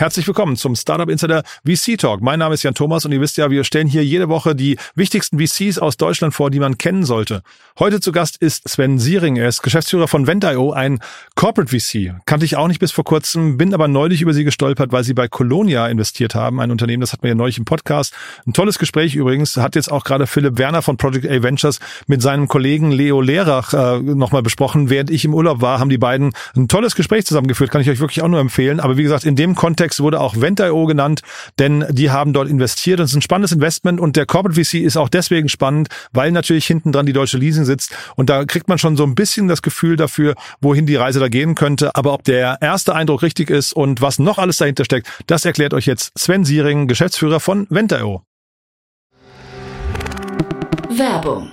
Herzlich willkommen zum Startup Insider VC Talk. Mein Name ist Jan Thomas und ihr wisst ja, wir stellen hier jede Woche die wichtigsten VCs aus Deutschland vor, die man kennen sollte. Heute zu Gast ist Sven Siering. Er ist Geschäftsführer von Vent.io, ein Corporate VC. Kannte ich auch nicht bis vor kurzem, bin aber neulich über sie gestolpert, weil sie bei Colonia investiert haben, ein Unternehmen, das hatten wir ja neulich im Podcast. Ein tolles Gespräch übrigens, hat jetzt auch gerade Philipp Werner von Project A Ventures mit seinem Kollegen Leo Lehrach äh, nochmal besprochen. Während ich im Urlaub war, haben die beiden ein tolles Gespräch zusammengeführt, kann ich euch wirklich auch nur empfehlen. Aber wie gesagt, in dem Kontext wurde auch Vent.io genannt, denn die haben dort investiert es ist ein spannendes Investment und der Corporate VC ist auch deswegen spannend, weil natürlich hinten dran die deutsche Leasing sitzt und da kriegt man schon so ein bisschen das Gefühl dafür, wohin die Reise da gehen könnte. Aber ob der erste Eindruck richtig ist und was noch alles dahinter steckt, das erklärt euch jetzt Sven Siering, Geschäftsführer von Vent.io. Werbung.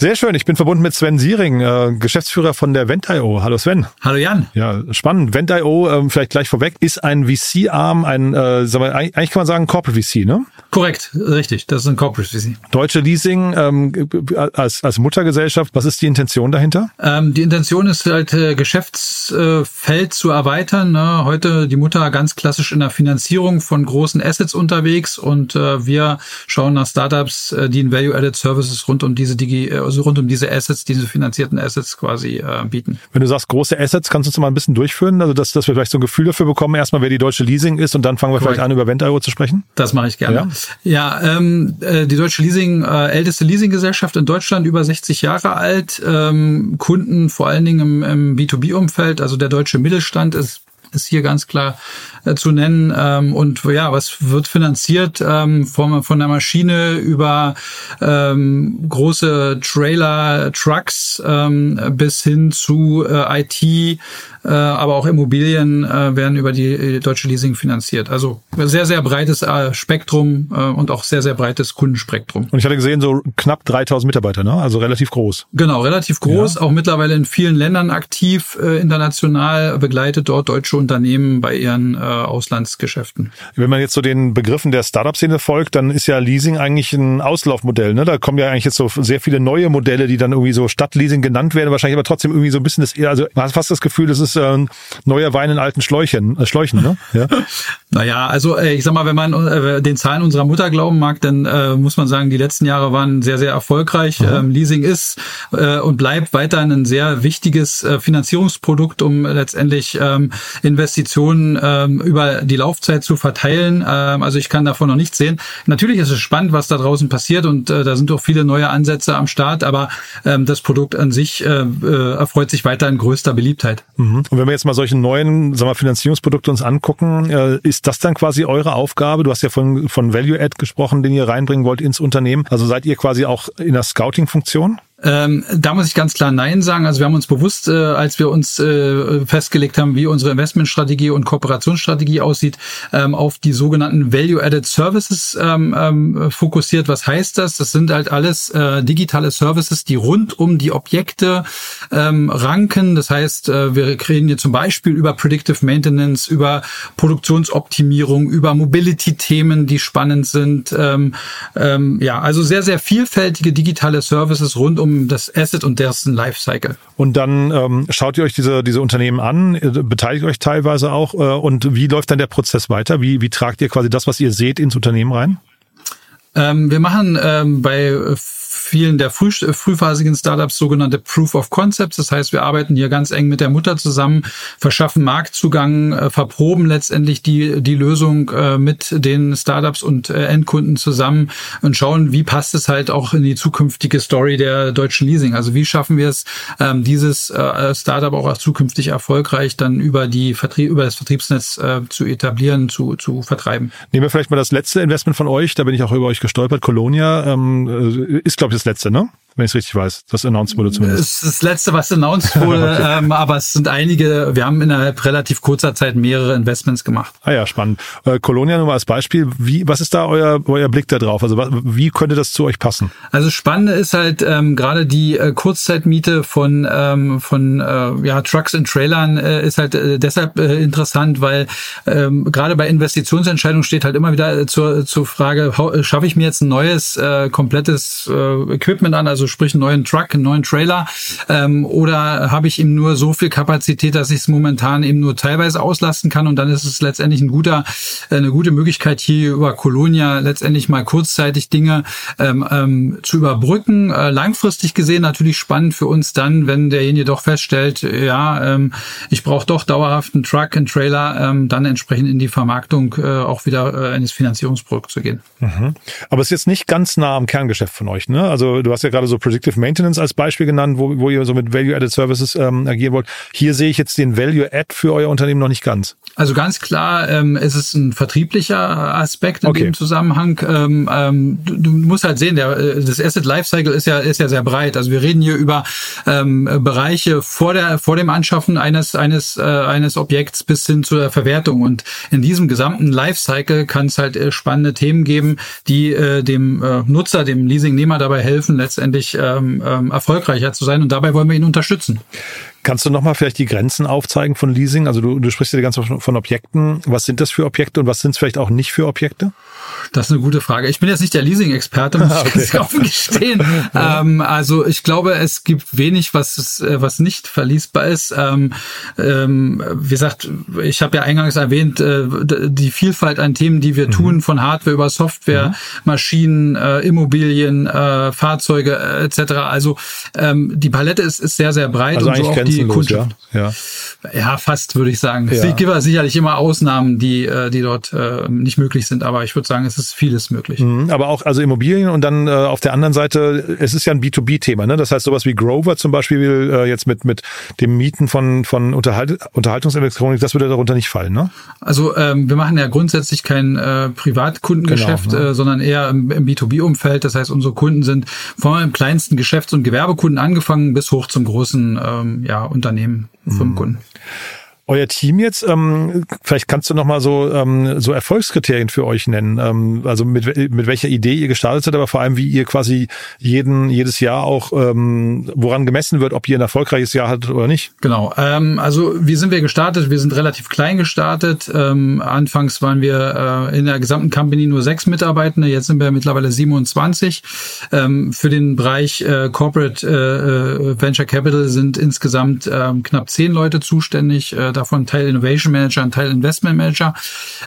Sehr schön, ich bin verbunden mit Sven Siering, äh, Geschäftsführer von der Vent.io. Hallo Sven. Hallo Jan. Ja, spannend. Vent.io, ähm, vielleicht gleich vorweg, ist ein VC-Arm, ein, äh, sagen wir, eigentlich kann man sagen Corporate VC, ne? Korrekt, richtig. Das ist ein Corporate VC. Deutsche Leasing ähm, als, als Muttergesellschaft, was ist die Intention dahinter? Ähm, die Intention ist halt, äh, Geschäftsfeld zu erweitern. Ne? Heute die Mutter ganz klassisch in der Finanzierung von großen Assets unterwegs und äh, wir schauen nach Startups, äh, die in Value-Added Services rund um diese Digi äh, also rund um diese Assets, diese finanzierten Assets quasi äh, bieten. Wenn du sagst große Assets, kannst du uns mal ein bisschen durchführen, also dass, dass wir vielleicht so ein Gefühl dafür bekommen, erstmal wer die deutsche Leasing ist und dann fangen wir Correct. vielleicht an, über Vent.io zu sprechen? Das mache ich gerne. Ja, ja ähm, äh, die deutsche Leasing, äh, älteste Leasinggesellschaft in Deutschland, über 60 Jahre alt, ähm, Kunden vor allen Dingen im, im B2B-Umfeld, also der deutsche Mittelstand ist ist hier ganz klar äh, zu nennen. Ähm, und ja, was wird finanziert ähm, von, von der Maschine über ähm, große Trailer, Trucks ähm, bis hin zu äh, IT, aber auch Immobilien äh, werden über die äh, deutsche Leasing finanziert. Also sehr, sehr breites äh, Spektrum äh, und auch sehr, sehr breites Kundenspektrum. Und ich hatte gesehen, so knapp 3000 Mitarbeiter, ne? also relativ groß. Genau, relativ groß, ja. auch mittlerweile in vielen Ländern aktiv, äh, international, begleitet dort deutsche Unternehmen bei ihren äh, Auslandsgeschäften. Wenn man jetzt so den Begriffen der Startup-Szene folgt, dann ist ja Leasing eigentlich ein Auslaufmodell. Ne? Da kommen ja eigentlich jetzt so sehr viele neue Modelle, die dann irgendwie so Stadtleasing genannt werden, wahrscheinlich aber trotzdem irgendwie so ein bisschen das, also man hat fast das Gefühl, das ist äh, neuer Wein in alten Schläuchen, äh, Schläuchen, ne? Ja. naja, also äh, ich sag mal, wenn man äh, den Zahlen unserer Mutter glauben mag, dann äh, muss man sagen, die letzten Jahre waren sehr, sehr erfolgreich. Ähm, Leasing ist äh, und bleibt weiterhin ein sehr wichtiges äh, Finanzierungsprodukt, um letztendlich ähm, Investitionen ähm, über die Laufzeit zu verteilen. Ähm, also ich kann davon noch nichts sehen. Natürlich ist es spannend, was da draußen passiert und äh, da sind auch viele neue Ansätze am Start, aber ähm, das Produkt an sich äh, äh, erfreut sich weiterhin größter Beliebtheit. Mhm. Und wenn wir jetzt mal solche neuen sagen wir, Finanzierungsprodukte uns angucken, äh, ist das dann quasi eure Aufgabe? Du hast ja von, von Value Add gesprochen, den ihr reinbringen wollt ins Unternehmen. Also seid ihr quasi auch in der Scouting-Funktion? Ähm, da muss ich ganz klar Nein sagen. Also wir haben uns bewusst, äh, als wir uns äh, festgelegt haben, wie unsere Investmentstrategie und Kooperationsstrategie aussieht, ähm, auf die sogenannten Value-Added Services ähm, ähm, fokussiert. Was heißt das? Das sind halt alles äh, digitale Services, die rund um die Objekte ähm, ranken. Das heißt, äh, wir reden hier zum Beispiel über Predictive Maintenance, über Produktionsoptimierung, über Mobility-Themen, die spannend sind. Ähm, ja, also sehr, sehr vielfältige digitale Services rund um um das Asset und dessen Lifecycle. Und dann ähm, schaut ihr euch diese, diese Unternehmen an, beteiligt euch teilweise auch äh, und wie läuft dann der Prozess weiter? Wie, wie tragt ihr quasi das, was ihr seht, ins Unternehmen rein? Ähm, wir machen ähm, bei vielen der früh, frühphasigen Startups sogenannte Proof of Concepts. Das heißt, wir arbeiten hier ganz eng mit der Mutter zusammen, verschaffen Marktzugang, äh, verproben letztendlich die, die Lösung äh, mit den Startups und äh, Endkunden zusammen und schauen, wie passt es halt auch in die zukünftige Story der deutschen Leasing. Also wie schaffen wir es, ähm, dieses äh, Startup auch zukünftig erfolgreich dann über die Vertrieb, über das Vertriebsnetz äh, zu etablieren, zu, zu vertreiben. Nehmen wir vielleicht mal das letzte Investment von euch, da bin ich auch über euch gestolpert. Colonia ähm, äh, ist, glaube ich, das letzte, ne? Wenn ich es richtig weiß. Das announced wurde zumindest. Das ist das Letzte, was announced wurde, okay. ähm, aber es sind einige, wir haben innerhalb relativ kurzer Zeit mehrere Investments gemacht. Ah ja, spannend. Äh, Colonia nur mal als Beispiel, wie, was ist da euer, euer Blick da drauf? Also wie könnte das zu euch passen? Also spannende ist halt ähm, gerade die äh, Kurzzeitmiete von, ähm, von äh, ja, Trucks und Trailern äh, ist halt äh, deshalb äh, interessant, weil ähm, gerade bei Investitionsentscheidungen steht halt immer wieder zur, zur Frage, schaffe ich mir jetzt ein neues, äh, komplettes äh, Equipment an, also sprich einen neuen Truck, einen neuen Trailer, ähm, oder habe ich eben nur so viel Kapazität, dass ich es momentan eben nur teilweise auslasten kann und dann ist es letztendlich ein guter, äh, eine gute Möglichkeit hier über Colonia letztendlich mal kurzzeitig Dinge ähm, ähm, zu überbrücken. Äh, langfristig gesehen natürlich spannend für uns dann, wenn derjenige doch feststellt, ja, ähm, ich brauche doch dauerhaft einen Truck, einen Trailer, ähm, dann entsprechend in die Vermarktung äh, auch wieder äh, eines Finanzierungsprodukts zu gehen. Mhm. Aber es ist jetzt nicht ganz nah am Kerngeschäft von euch, ne? Also du hast ja gerade so Predictive Maintenance als Beispiel genannt, wo, wo ihr so mit Value-Added Services ähm, agieren wollt. Hier sehe ich jetzt den Value-Add für euer Unternehmen noch nicht ganz. Also ganz klar ähm, ist es ein vertrieblicher Aspekt in okay. dem Zusammenhang. Ähm, ähm, du, du, musst halt sehen, der, äh, das Asset Lifecycle ist ja ist ja sehr breit. Also wir reden hier über ähm, Bereiche vor der vor dem Anschaffen eines eines äh, eines Objekts bis hin zur Verwertung und in diesem gesamten Lifecycle kann es halt äh, spannende Themen geben, die äh, dem äh, Nutzer, dem Leasingnehmer dabei helfen, letztendlich ähm, ähm, erfolgreicher zu sein und dabei wollen wir ihn unterstützen. Kannst du nochmal vielleicht die Grenzen aufzeigen von Leasing? Also du, du sprichst ja die ganze Zeit von Objekten. Was sind das für Objekte und was sind es vielleicht auch nicht für Objekte? Das ist eine gute Frage. Ich bin jetzt nicht der Leasing-Experte, muss ich ganz offen gestehen. ähm, also ich glaube, es gibt wenig, was äh, was nicht verliesbar ist. Ähm, ähm, wie gesagt, ich habe ja eingangs erwähnt, äh, die Vielfalt an Themen, die wir mhm. tun, von Hardware über Software, mhm. Maschinen, äh, Immobilien, äh, Fahrzeuge äh, etc. Also ähm, die Palette ist, ist sehr, sehr breit also und so auch die Kundschaft. Ja? ja. Ja. fast würde ich sagen. Ja. Es gibt sicherlich immer Ausnahmen, die, äh, die dort äh, nicht möglich sind, aber ich würde sagen, es ist vieles möglich. Mhm, aber auch also Immobilien und dann äh, auf der anderen Seite, es ist ja ein B2B-Thema, ne? Das heißt sowas wie Grover zum Beispiel äh, jetzt mit mit dem Mieten von von Unterhalt, Unterhaltungselektronik, das würde darunter nicht fallen, ne? Also ähm, wir machen ja grundsätzlich kein äh, Privatkundengeschäft, genau, ne? äh, sondern eher im, im B2B-Umfeld. Das heißt, unsere Kunden sind vom kleinsten Geschäfts- und Gewerbekunden angefangen bis hoch zum großen ähm, ja, Unternehmen, Firmenkunden. Euer Team jetzt, ähm, vielleicht kannst du noch mal so ähm, so Erfolgskriterien für euch nennen. Ähm, also mit mit welcher Idee ihr gestartet seid, aber vor allem wie ihr quasi jeden jedes Jahr auch ähm, woran gemessen wird, ob ihr ein erfolgreiches Jahr hattet oder nicht. Genau. Ähm, also wie sind wir gestartet? Wir sind relativ klein gestartet. Ähm, anfangs waren wir äh, in der gesamten Company nur sechs Mitarbeitende. Jetzt sind wir mittlerweile 27. Ähm, für den Bereich äh, Corporate äh, äh, Venture Capital sind insgesamt äh, knapp zehn Leute zuständig. Äh, davon Teil Innovation Manager und Teil Investment Manager.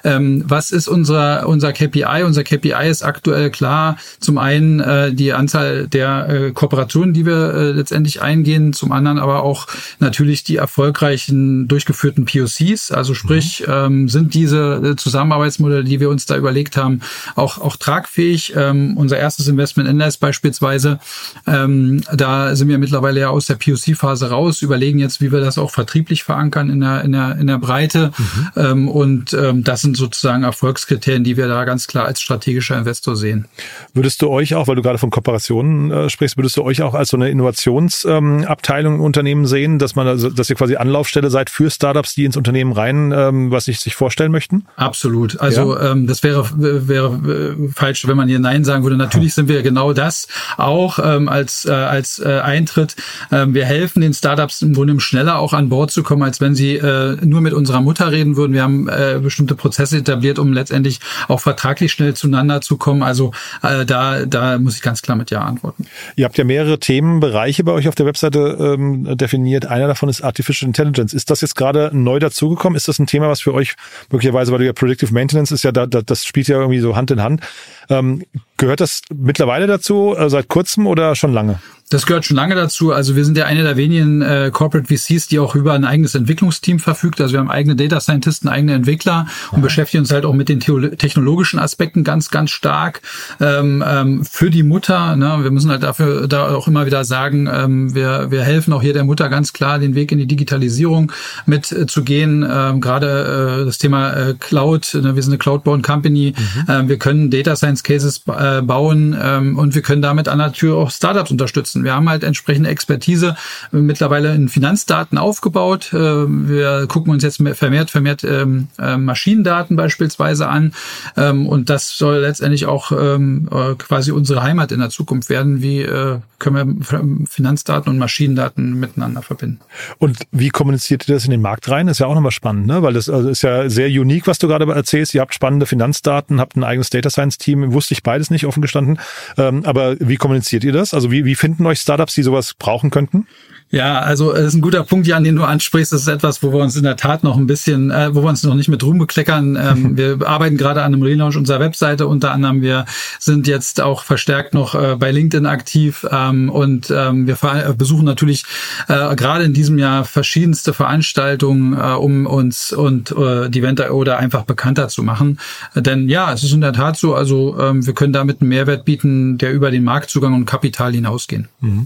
Ähm, was ist unser, unser KPI? Unser KPI ist aktuell klar. Zum einen äh, die Anzahl der äh, Kooperationen, die wir äh, letztendlich eingehen. Zum anderen aber auch natürlich die erfolgreichen durchgeführten POCs. Also sprich, mhm. ähm, sind diese äh, Zusammenarbeitsmodelle, die wir uns da überlegt haben, auch, auch tragfähig. Ähm, unser erstes Investment in NS beispielsweise, ähm, da sind wir mittlerweile ja aus der POC-Phase raus, überlegen jetzt, wie wir das auch vertrieblich verankern in der in der, in der Breite. Mhm. Ähm, und ähm, das sind sozusagen Erfolgskriterien, die wir da ganz klar als strategischer Investor sehen. Würdest du euch auch, weil du gerade von Kooperationen äh, sprichst, würdest du euch auch als so eine Innovationsabteilung ähm, im Unternehmen sehen, dass man, also, dass ihr quasi Anlaufstelle seid für Startups, die ins Unternehmen rein, ähm, was sich sich vorstellen möchten? Absolut. Also ja. ähm, das wäre wäre äh, falsch, wenn man hier Nein sagen würde. Natürlich sind wir genau das auch ähm, als äh, als äh, Eintritt. Ähm, wir helfen den Startups im Grunde schneller auch an Bord zu kommen, als wenn sie äh, nur mit unserer Mutter reden würden. Wir haben äh, bestimmte Prozesse etabliert, um letztendlich auch vertraglich schnell zueinander zu kommen. Also äh, da, da muss ich ganz klar mit Ja antworten. Ihr habt ja mehrere Themenbereiche bei euch auf der Webseite ähm, definiert. Einer davon ist Artificial Intelligence. Ist das jetzt gerade neu dazugekommen? Ist das ein Thema, was für euch möglicherweise, weil du ja Predictive Maintenance ist ja da, da das spielt ja irgendwie so Hand in Hand. Ähm, Gehört das mittlerweile dazu, äh, seit kurzem oder schon lange? Das gehört schon lange dazu. Also wir sind ja eine der wenigen äh, Corporate VCs, die auch über ein eigenes Entwicklungsteam verfügt. Also wir haben eigene Data Scientisten, eigene Entwickler und ja. beschäftigen uns halt auch mit den technologischen Aspekten ganz, ganz stark. Ähm, ähm, für die Mutter, ne, wir müssen halt dafür da auch immer wieder sagen, ähm, wir, wir helfen auch hier der Mutter ganz klar, den Weg in die Digitalisierung mit äh, zu gehen. Ähm, Gerade äh, das Thema äh, Cloud, ne, wir sind eine Cloud-Bound Company. Mhm. Ähm, wir können Data Science Cases äh, bauen ähm, und wir können damit an der Tür auch Startups unterstützen. Wir haben halt entsprechende Expertise mittlerweile in Finanzdaten aufgebaut. Äh, wir gucken uns jetzt vermehrt, vermehrt ähm, äh, Maschinendaten beispielsweise an. Ähm, und das soll letztendlich auch quasi unsere Heimat in der Zukunft werden. Wie können wir Finanzdaten und Maschinendaten miteinander verbinden? Und wie kommuniziert ihr das in den Markt rein? Das ist ja auch nochmal spannend, ne? Weil das also ist ja sehr unique, was du gerade erzählst. Ihr habt spannende Finanzdaten, habt ein eigenes Data Science Team. Wusste ich beides nicht offen gestanden. Aber wie kommuniziert ihr das? Also wie, wie finden euch Startups, die sowas brauchen könnten? Ja, also es ist ein guter Punkt, Jan, den du ansprichst. Das ist etwas, wo wir uns in der Tat noch ein bisschen, äh, wo wir uns noch nicht mit Ruhm bekleckern. Ähm, wir arbeiten gerade an einem Relaunch unserer Webseite. Unter anderem, wir sind jetzt auch verstärkt noch äh, bei LinkedIn aktiv ähm, und ähm, wir besuchen natürlich äh, gerade in diesem Jahr verschiedenste Veranstaltungen, äh, um uns und äh, die Venta oder einfach bekannter zu machen. Denn ja, es ist in der Tat so, also ähm, wir können damit einen Mehrwert bieten, der über den Marktzugang und Kapital hinausgehen. Mhm.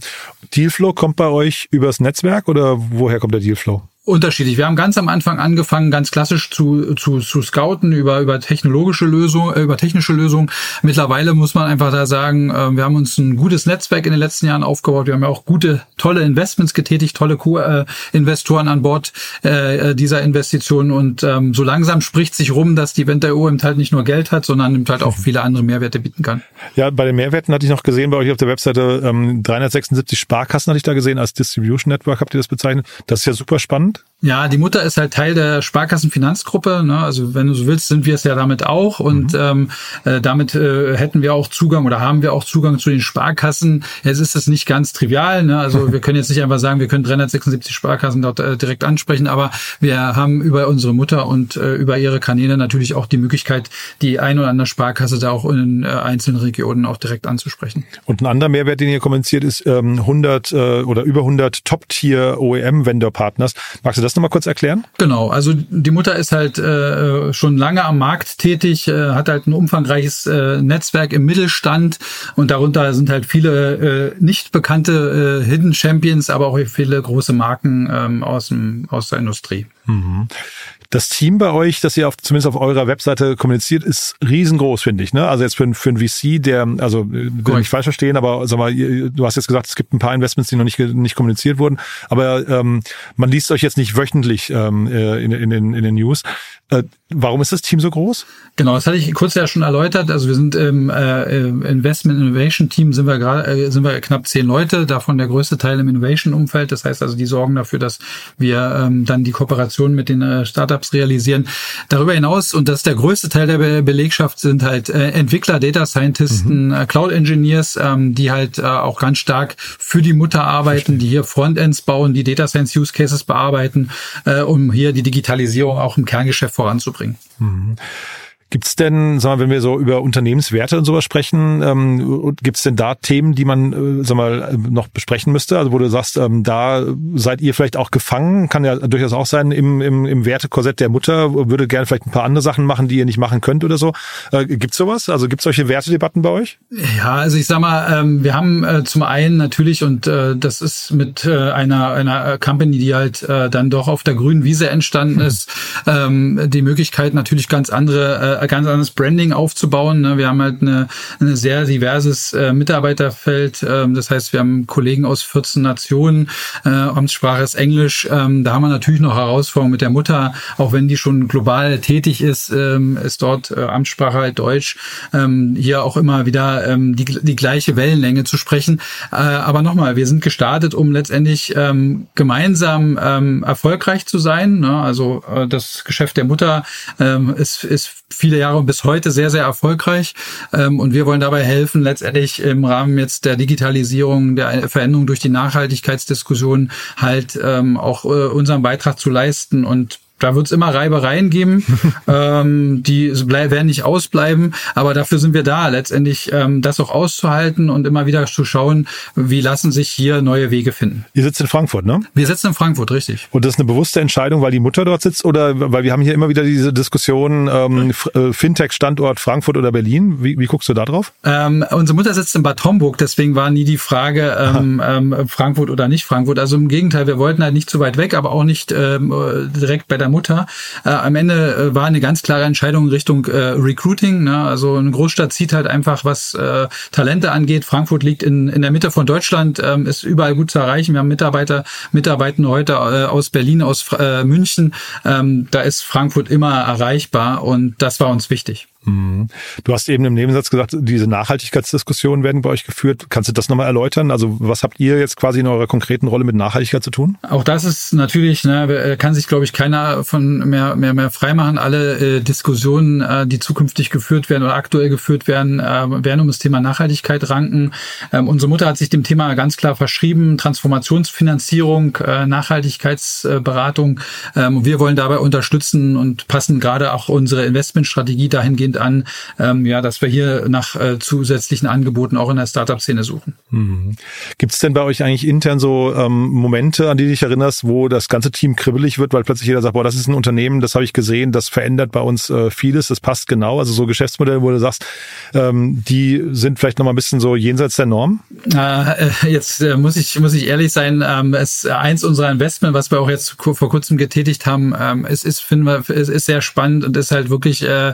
Dealflow kommt bei euch übers Netzwerk oder woher kommt der Dealflow? Unterschiedlich. Wir haben ganz am Anfang angefangen, ganz klassisch zu, zu, zu scouten über, über technologische Lösungen, äh, über technische Lösungen. Mittlerweile muss man einfach da sagen, äh, wir haben uns ein gutes Netzwerk in den letzten Jahren aufgebaut. Wir haben ja auch gute, tolle Investments getätigt, tolle Co-Investoren an Bord äh, dieser Investitionen. Und ähm, so langsam spricht sich rum, dass die Venta.io eben halt nicht nur Geld hat, sondern eben halt auch viele andere Mehrwerte bieten kann. Ja, bei den Mehrwerten hatte ich noch gesehen bei euch auf der Webseite ähm, 376 Sparkassen hatte ich da gesehen als Distribution Network, habt ihr das bezeichnet. Das ist ja super spannend. Deutschland? Ja, die Mutter ist halt Teil der Sparkassenfinanzgruppe. Ne? Also wenn du so willst, sind wir es ja damit auch. Und mhm. ähm, äh, damit äh, hätten wir auch Zugang oder haben wir auch Zugang zu den Sparkassen. Jetzt ist das nicht ganz trivial. Ne? Also wir können jetzt nicht einfach sagen, wir können 376 Sparkassen dort äh, direkt ansprechen, aber wir haben über unsere Mutter und äh, über ihre Kanäle natürlich auch die Möglichkeit, die ein oder andere Sparkasse da auch in äh, einzelnen Regionen auch direkt anzusprechen. Und ein anderer Mehrwert, den ihr kommuniziert, ist ähm, 100 äh, oder über 100 Top-Tier OEM-Vendor-Partners. Magst du das nochmal kurz erklären? Genau, also die Mutter ist halt äh, schon lange am Markt tätig, äh, hat halt ein umfangreiches äh, Netzwerk im Mittelstand und darunter sind halt viele äh, nicht bekannte äh, Hidden Champions, aber auch viele große Marken ähm, aus, dem, aus der Industrie. Mhm. Das Team bei euch, das ihr auf, zumindest auf eurer Webseite kommuniziert, ist riesengroß, finde ich. Ne? Also jetzt für, für einen VC, der, also äh, will nicht falsch verstehen, aber sag mal, du hast jetzt gesagt, es gibt ein paar Investments, die noch nicht, nicht kommuniziert wurden, aber ähm, man liest euch jetzt nicht wöchentlich ähm, äh, in, in, in, in den News. Äh, warum ist das Team so groß? Genau, das hatte ich kurz ja schon erläutert. Also wir sind im äh, Investment Innovation Team sind wir gerade äh, sind wir knapp zehn Leute, davon der größte Teil im Innovation Umfeld. Das heißt also, die sorgen dafür, dass wir ähm, dann die Kooperation mit den äh, Startups realisieren. Darüber hinaus und das ist der größte Teil der Be Belegschaft sind halt äh, Entwickler, Data Scientisten, mhm. äh, Cloud Engineers, ähm, die halt äh, auch ganz stark für die Mutter arbeiten, Verstehen. die hier Frontends bauen, die Data Science Use Cases bearbeiten, äh, um hier die Digitalisierung auch im Kerngeschäft voranzubringen. Mhm. Gibt es denn, sagen wir, wenn wir so über Unternehmenswerte und sowas sprechen, ähm, gibt es denn da Themen, die man, äh, sag mal, noch besprechen müsste? Also wo du sagst, ähm, da seid ihr vielleicht auch gefangen, kann ja durchaus auch sein im, im, im Wertekorsett der Mutter, würde gerne vielleicht ein paar andere Sachen machen, die ihr nicht machen könnt oder so. Äh, gibt's sowas? Also gibt's solche Wertedebatten bei euch? Ja, also ich sag mal, ähm, wir haben äh, zum einen natürlich, und äh, das ist mit äh, einer, einer Company, die halt äh, dann doch auf der grünen Wiese entstanden ist, ähm, die Möglichkeit natürlich ganz andere äh, ganz anderes Branding aufzubauen. Ne? Wir haben halt eine, eine sehr diverses äh, Mitarbeiterfeld. Ähm, das heißt, wir haben Kollegen aus 14 Nationen. Äh, Amtssprache ist Englisch. Ähm, da haben wir natürlich noch Herausforderungen mit der Mutter, auch wenn die schon global tätig ist, ähm, ist dort äh, Amtssprache halt Deutsch. Ähm, hier auch immer wieder ähm, die, die gleiche Wellenlänge zu sprechen. Äh, aber nochmal, wir sind gestartet, um letztendlich ähm, gemeinsam ähm, erfolgreich zu sein. Ne? Also äh, das Geschäft der Mutter ähm, ist, ist viele Jahre und bis heute sehr, sehr erfolgreich. Ähm, und wir wollen dabei helfen, letztendlich im Rahmen jetzt der Digitalisierung, der Veränderung durch die Nachhaltigkeitsdiskussion halt ähm, auch äh, unseren Beitrag zu leisten und da wird es immer Reibereien geben, ähm, die werden nicht ausbleiben, aber dafür sind wir da, letztendlich ähm, das auch auszuhalten und immer wieder zu schauen, wie lassen sich hier neue Wege finden. Ihr sitzt in Frankfurt, ne? Wir sitzen in Frankfurt, richtig. Und das ist eine bewusste Entscheidung, weil die Mutter dort sitzt oder weil wir haben hier immer wieder diese Diskussion ähm, äh, Fintech-Standort Frankfurt oder Berlin. Wie, wie guckst du da drauf? Ähm, unsere Mutter sitzt in Bad Homburg, deswegen war nie die Frage ähm, ähm, Frankfurt oder nicht Frankfurt. Also im Gegenteil, wir wollten halt nicht zu weit weg, aber auch nicht ähm, direkt bei der Mutter. Äh, am Ende äh, war eine ganz klare Entscheidung Richtung äh, Recruiting. Ne? Also eine Großstadt zieht halt einfach, was äh, Talente angeht. Frankfurt liegt in, in der Mitte von Deutschland, ähm, ist überall gut zu erreichen. Wir haben Mitarbeiter, Mitarbeiter heute äh, aus Berlin, aus äh, München. Ähm, da ist Frankfurt immer erreichbar und das war uns wichtig. Mhm. Du hast eben im Nebensatz gesagt, diese Nachhaltigkeitsdiskussionen werden bei euch geführt. Kannst du das nochmal erläutern? Also was habt ihr jetzt quasi in eurer konkreten Rolle mit Nachhaltigkeit zu tun? Auch das ist natürlich, ne, äh, kann sich, glaube ich, keiner von mehr, mehr, mehr freimachen. Alle äh, Diskussionen, äh, die zukünftig geführt werden oder aktuell geführt werden, äh, werden um das Thema Nachhaltigkeit ranken. Ähm, unsere Mutter hat sich dem Thema ganz klar verschrieben. Transformationsfinanzierung, äh, Nachhaltigkeitsberatung. Ähm, wir wollen dabei unterstützen und passen gerade auch unsere Investmentstrategie dahingehend dahingehend an, ähm, ja, dass wir hier nach äh, zusätzlichen Angeboten auch in der Startup-Szene suchen. Mhm. Gibt es denn bei euch eigentlich intern so ähm, Momente, an die du dich erinnerst, wo das ganze Team kribbelig wird, weil plötzlich jeder sagt, boah, das ist ein Unternehmen, das habe ich gesehen, das verändert bei uns äh, vieles, das passt genau. Also so Geschäftsmodelle, wo du sagst, ähm, die sind vielleicht noch mal ein bisschen so jenseits der Norm? Äh, jetzt äh, muss ich muss ich ehrlich sein, ähm, es eins unserer Investment, was wir auch jetzt vor kurzem getätigt haben, ähm, es ist finden wir es ist sehr spannend und ist halt wirklich äh,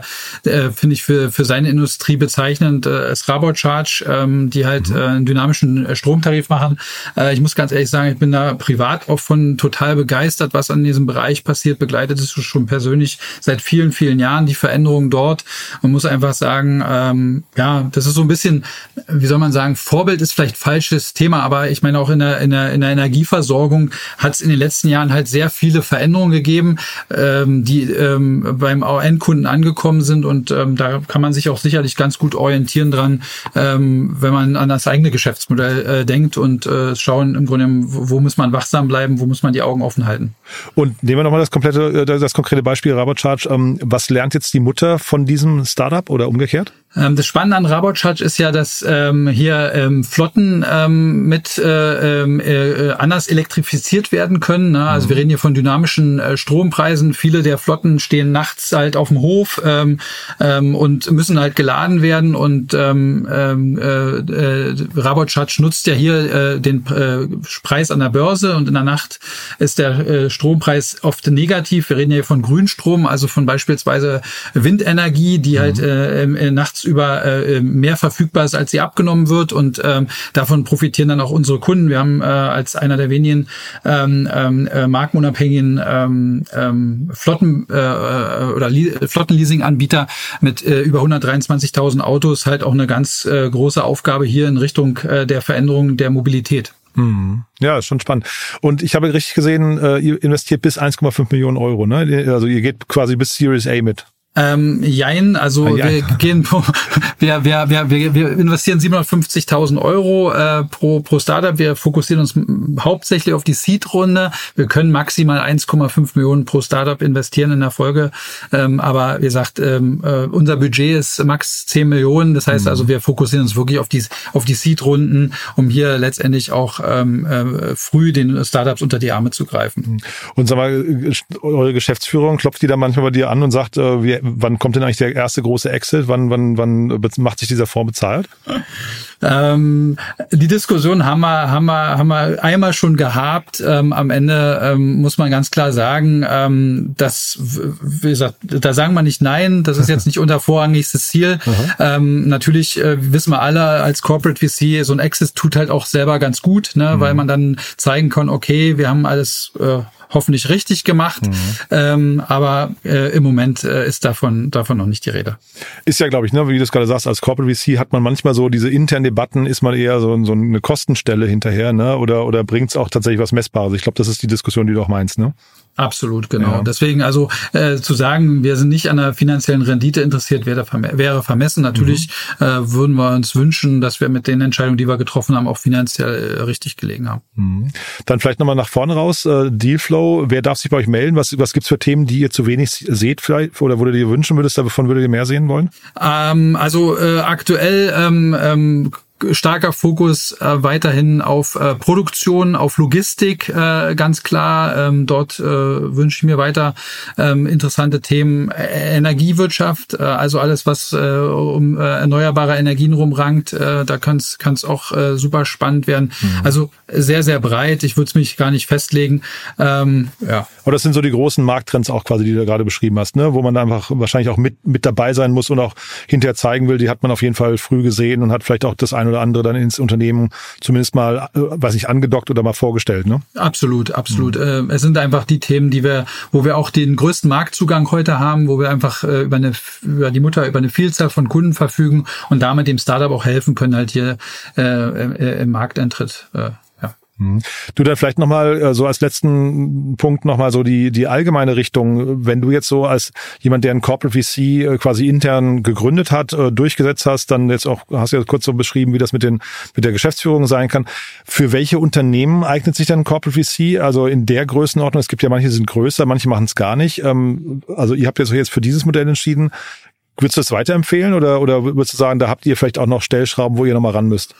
äh, finde ich für, für seine Industrie bezeichnend, äh, ist Rabot Charge, ähm, die halt mhm. äh, einen dynamischen äh, Stromtarif machen. Äh, ich muss ganz ehrlich sagen, ich bin da privat auch von total begeistert, was an diesem Bereich passiert, begleitet es schon persönlich seit vielen, vielen Jahren, die Veränderungen dort. Man muss einfach sagen, ähm, ja, das ist so ein bisschen, wie soll man sagen, Vorbild ist vielleicht falsches Thema, aber ich meine auch in der, in der, in der Energieversorgung hat es in den letzten Jahren halt sehr viele Veränderungen gegeben, ähm, die ähm, beim Endkunden angekommen sind und ähm, da kann man sich auch sicherlich ganz gut orientieren dran, ähm, wenn man an das eigene Geschäftsmodell äh, denkt und äh, schauen im Grunde, wo, muss man wachsam bleiben, wo muss man die Augen offen halten. Und nehmen wir nochmal das komplette, äh, das konkrete Beispiel Rabocharge. Ähm, was lernt jetzt die Mutter von diesem Startup oder umgekehrt? Ähm, das Spannende an Rabotschatsch ist ja, dass ähm, hier ähm, Flotten ähm, mit äh, ähm, äh, anders elektrifiziert werden können. Ne? Also mhm. wir reden hier von dynamischen äh, Strompreisen. Viele der Flotten stehen nachts halt auf dem Hof ähm, ähm, und müssen halt geladen werden. Und ähm, ähm äh, äh, Rabotschatsch nutzt ja hier äh, den äh, Preis an der Börse und in der Nacht ist der äh, Strompreis oft negativ. Wir reden hier von Grünstrom, also von beispielsweise Windenergie, die halt, mhm. halt äh, nachts über äh, mehr verfügbar ist, als sie abgenommen wird. Und ähm, davon profitieren dann auch unsere Kunden. Wir haben äh, als einer der wenigen ähm, ähm, äh, markenunabhängigen ähm, ähm, Flotten äh, äh oder Flottenleasing-Anbieter mit äh, über 123.000 Autos halt auch eine ganz äh, große Aufgabe hier in Richtung äh, der Veränderung der Mobilität. Mhm. Ja, ist schon spannend. Und ich habe richtig gesehen, äh, ihr investiert bis 1,5 Millionen Euro. Ne? Also ihr geht quasi bis Series A mit. Ähm, jein, also ah, wir gehen wir, wir, wir, wir, wir investieren 750.000 Euro äh, pro, pro Startup. Wir fokussieren uns hauptsächlich auf die Seed-Runde. Wir können maximal 1,5 Millionen pro Startup investieren in der Folge. Ähm, aber wie gesagt, ähm, äh, unser Budget ist max 10 Millionen. Das heißt mhm. also, wir fokussieren uns wirklich auf die, auf die Seed-Runden, um hier letztendlich auch ähm, äh, früh den Startups unter die Arme zu greifen. Und sag mal, eure Geschäftsführung klopft die da manchmal bei dir an und sagt, äh, wir wann kommt denn eigentlich der erste große Exit? Wann, wann, wann macht sich dieser Fonds bezahlt? Ähm, die Diskussion haben wir, haben wir, haben wir einmal schon gehabt. Ähm, am Ende ähm, muss man ganz klar sagen, ähm, dass, wie gesagt, da sagen wir nicht nein. Das ist jetzt nicht unser vorrangigstes Ziel. Ähm, natürlich äh, wissen wir alle als Corporate VC, so ein Exit tut halt auch selber ganz gut, ne, mhm. weil man dann zeigen kann, okay, wir haben alles äh, hoffentlich richtig gemacht. Mhm. Ähm, aber äh, im Moment äh, ist davon, davon noch nicht die Rede. Ist ja, glaube ich, ne, wie du es gerade sagst, als Corporate VC hat man manchmal so diese internen Debatten, ist man eher so, so eine Kostenstelle hinterher, ne? Oder, oder bringt es auch tatsächlich was Messbares? Ich glaube, das ist die Diskussion, die du auch meinst, ne? Absolut, genau. Ja. Deswegen also äh, zu sagen, wir sind nicht an der finanziellen Rendite interessiert, wäre, wäre vermessen. Natürlich mhm. äh, würden wir uns wünschen, dass wir mit den Entscheidungen, die wir getroffen haben, auch finanziell äh, richtig gelegen haben. Mhm. Dann vielleicht nochmal nach vorne raus. Äh, Dealflow. Wer darf sich bei euch melden? Was, was gibt's für Themen, die ihr zu wenig seht vielleicht oder wo du dir wünschen würdest, davon würdet ihr mehr sehen wollen? Ähm, also äh, aktuell ähm, ähm, starker Fokus äh, weiterhin auf äh, Produktion, auf Logistik, äh, ganz klar. Ähm, dort äh, wünsche ich mir weiter ähm, interessante Themen. Äh, Energiewirtschaft, äh, also alles, was äh, um äh, erneuerbare Energien rumrankt, äh, da kann es auch äh, super spannend werden. Mhm. Also sehr, sehr breit. Ich würde es mich gar nicht festlegen. Ähm, ja. Aber das sind so die großen Markttrends auch quasi, die du gerade beschrieben hast, ne? wo man einfach wahrscheinlich auch mit, mit dabei sein muss und auch hinterher zeigen will, die hat man auf jeden Fall früh gesehen und hat vielleicht auch das eine oder andere dann ins Unternehmen zumindest mal, äh, weiß ich, angedockt oder mal vorgestellt, ne? Absolut, absolut. Mhm. Es sind einfach die Themen, die wir, wo wir auch den größten Marktzugang heute haben, wo wir einfach äh, über eine, über die Mutter, über eine Vielzahl von Kunden verfügen und damit dem Startup auch helfen können, halt hier äh, äh, im Markteintritt äh. Du dann vielleicht nochmal äh, so als letzten Punkt nochmal so die, die allgemeine Richtung, wenn du jetzt so als jemand, der ein Corporate VC äh, quasi intern gegründet hat, äh, durchgesetzt hast, dann jetzt auch, hast du ja kurz so beschrieben, wie das mit den, mit der Geschäftsführung sein kann. Für welche Unternehmen eignet sich dann Corporate VC? Also in der Größenordnung, es gibt ja manche, sind größer, manche machen es gar nicht. Ähm, also ihr habt jetzt jetzt für dieses Modell entschieden. Würdest du das weiterempfehlen oder, oder würdest du sagen, da habt ihr vielleicht auch noch Stellschrauben, wo ihr nochmal ran müsst?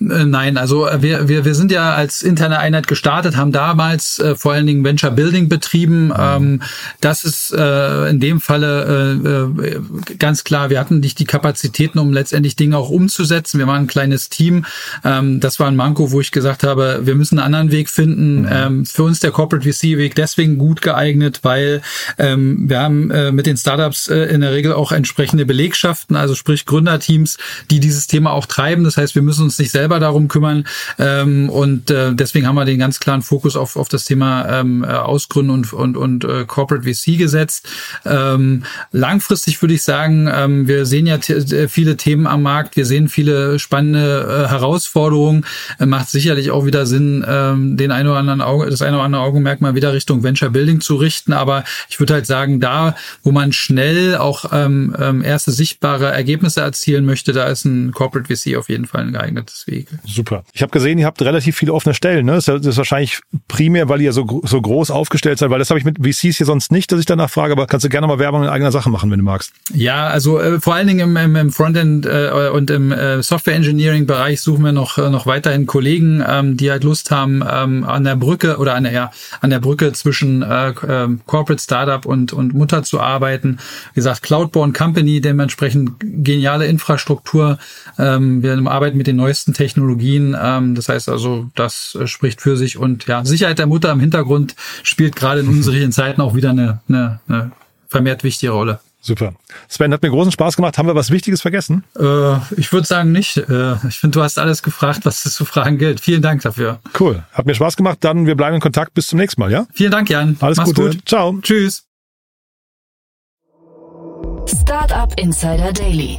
Äh, nein, also äh, wir, wir, wir sind ja als interne Einheit gestartet, haben damals äh, vor allen Dingen Venture Building betrieben. Mhm. Ähm, das ist äh, in dem Falle äh, äh, ganz klar, wir hatten nicht die Kapazitäten, um letztendlich Dinge auch umzusetzen. Wir waren ein kleines Team. Ähm, das war ein Manko, wo ich gesagt habe, wir müssen einen anderen Weg finden. Mhm. Ähm, für uns der Corporate VC-Weg deswegen gut geeignet, weil ähm, wir haben äh, mit den Startups äh, in der Regel auch entsprechende Belegschaften, also sprich Gründerteams, die dieses Thema auch treiben. Das heißt, wir müssen uns nicht selber selber darum kümmern. Ähm, und äh, deswegen haben wir den ganz klaren Fokus auf, auf das Thema ähm, äh, Ausgründen und, und, und äh, Corporate VC gesetzt. Ähm, langfristig würde ich sagen, ähm, wir sehen ja äh, viele Themen am Markt, wir sehen viele spannende äh, Herausforderungen. Äh, macht sicherlich auch wieder Sinn, ähm, den ein oder anderen Auge, das eine oder andere Augenmerk mal wieder Richtung Venture Building zu richten. Aber ich würde halt sagen, da, wo man schnell auch ähm, ähm, erste sichtbare Ergebnisse erzielen möchte, da ist ein Corporate VC auf jeden Fall ein geeignetes Weg. Wege. Super. Ich habe gesehen, ihr habt relativ viele offene Stellen. Ne? Das ist wahrscheinlich primär, weil ihr so, so groß aufgestellt seid, weil das habe ich mit VCs hier sonst nicht, dass ich danach frage, aber kannst du gerne mal Werbung in eigener Sache machen, wenn du magst. Ja, also äh, vor allen Dingen im, im, im Frontend äh, und im äh, Software Engineering Bereich suchen wir noch, äh, noch weiterhin Kollegen, ähm, die halt Lust haben, ähm, an der Brücke oder an der, ja, an der Brücke zwischen äh, äh, Corporate Startup und, und Mutter zu arbeiten. Wie gesagt, Cloudborne Company, dementsprechend geniale Infrastruktur. Ähm, wir arbeiten mit den neuesten Technologien Technologien. Ähm, das heißt also, das äh, spricht für sich und ja, Sicherheit der Mutter im Hintergrund spielt gerade in unseren Zeiten auch wieder eine, eine, eine vermehrt wichtige Rolle. Super. Sven, hat mir großen Spaß gemacht. Haben wir was Wichtiges vergessen? Äh, ich würde sagen nicht. Äh, ich finde, du hast alles gefragt, was es zu fragen gilt. Vielen Dank dafür. Cool. Hat mir Spaß gemacht. Dann wir bleiben in Kontakt. Bis zum nächsten Mal, ja? Vielen Dank, Jan. Alles Mach's Gute. Gut. Ciao. Tschüss. Startup Insider Daily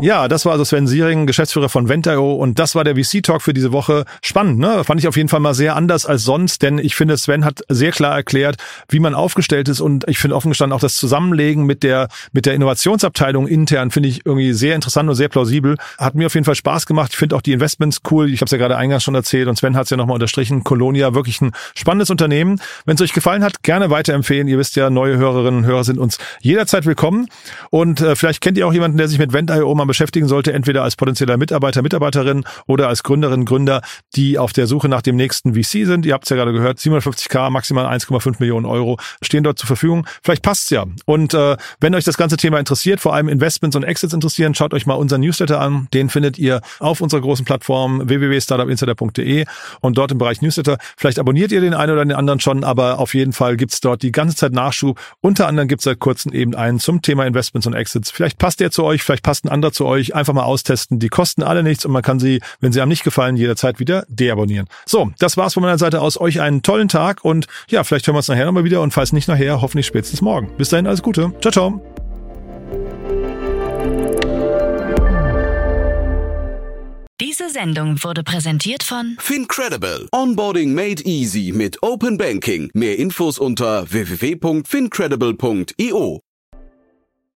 Ja, das war also Sven Siering, Geschäftsführer von Ventio und das war der VC-Talk für diese Woche. Spannend, ne? Fand ich auf jeden Fall mal sehr anders als sonst, denn ich finde, Sven hat sehr klar erklärt, wie man aufgestellt ist und ich finde offen gestanden auch das Zusammenlegen mit der, mit der Innovationsabteilung intern finde ich irgendwie sehr interessant und sehr plausibel. Hat mir auf jeden Fall Spaß gemacht. Ich finde auch die Investments cool. Ich habe es ja gerade eingangs schon erzählt und Sven hat es ja nochmal unterstrichen. Colonia, wirklich ein spannendes Unternehmen. Wenn es euch gefallen hat, gerne weiterempfehlen. Ihr wisst ja, neue Hörerinnen und Hörer sind uns jederzeit willkommen und äh, vielleicht kennt ihr auch jemanden, der sich mit Ventio mal beschäftigen sollte, entweder als potenzieller Mitarbeiter, Mitarbeiterin oder als Gründerin, Gründer, die auf der Suche nach dem nächsten VC sind. Ihr habt es ja gerade gehört, 750k, maximal 1,5 Millionen Euro stehen dort zur Verfügung. Vielleicht passt's ja. Und äh, wenn euch das ganze Thema interessiert, vor allem Investments und Exits interessieren, schaut euch mal unseren Newsletter an. Den findet ihr auf unserer großen Plattform www.startupinsider.de und dort im Bereich Newsletter. Vielleicht abonniert ihr den einen oder den anderen schon, aber auf jeden Fall gibt's dort die ganze Zeit Nachschub. Unter anderem gibt's seit kurzem eben einen zum Thema Investments und Exits. Vielleicht passt der zu euch, vielleicht passt ein anderer zu euch. Einfach mal austesten. Die kosten alle nichts und man kann sie, wenn sie einem nicht gefallen, jederzeit wieder deabonnieren. So, das war's von meiner Seite aus. Euch einen tollen Tag und ja, vielleicht hören wir uns nachher nochmal wieder und falls nicht nachher, hoffentlich spätestens morgen. Bis dahin, alles Gute. Ciao, ciao. Diese Sendung wurde präsentiert von Fincredible. Onboarding made easy mit Open Banking. Mehr Infos unter www.fincredible.io.